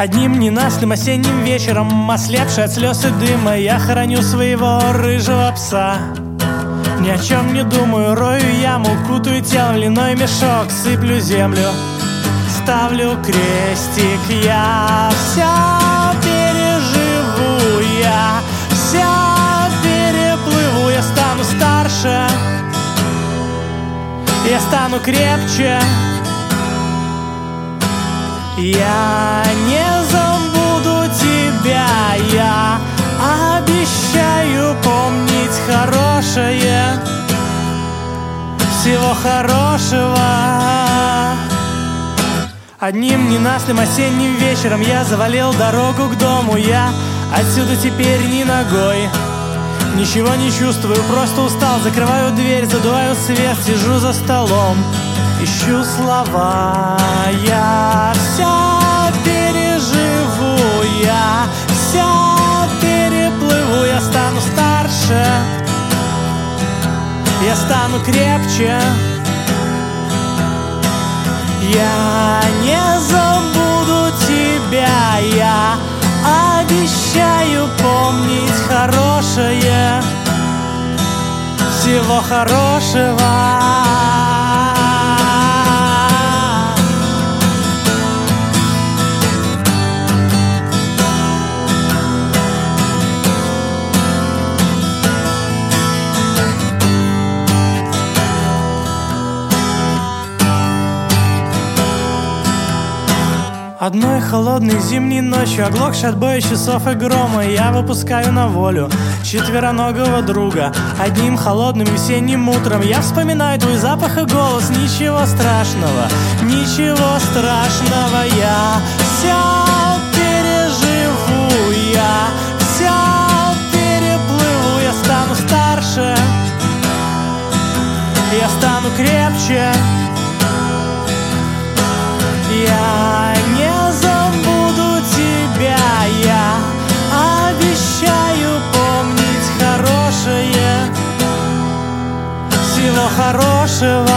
Одним ненастным осенним вечером, ослепший от слез и дыма, я храню своего рыжего пса. Ни о чем не думаю, рою яму, кутаю тело в льняной мешок, сыплю землю, ставлю крестик, я все переживу, я все переплыву, я стану старше, я стану крепче. Я всего хорошего. Одним ненастным осенним вечером я завалил дорогу к дому, я отсюда теперь ни ногой. Ничего не чувствую, просто устал, закрываю дверь, задуваю свет, сижу за столом. Ищу слова, я все переживу, я все переплыву, я стану старше, я стану крепче. Я не забуду тебя, я обещаю помнить хорошее, всего хорошего. Одной холодной зимней ночью, оглохший от боя часов и грома, я выпускаю на волю четвероногого друга. Одним холодным весенним утром я вспоминаю твой запах и голос. Ничего страшного, ничего страшного, я все переживу, я все переплыву, я стану старше, я стану крепче. Хорошего.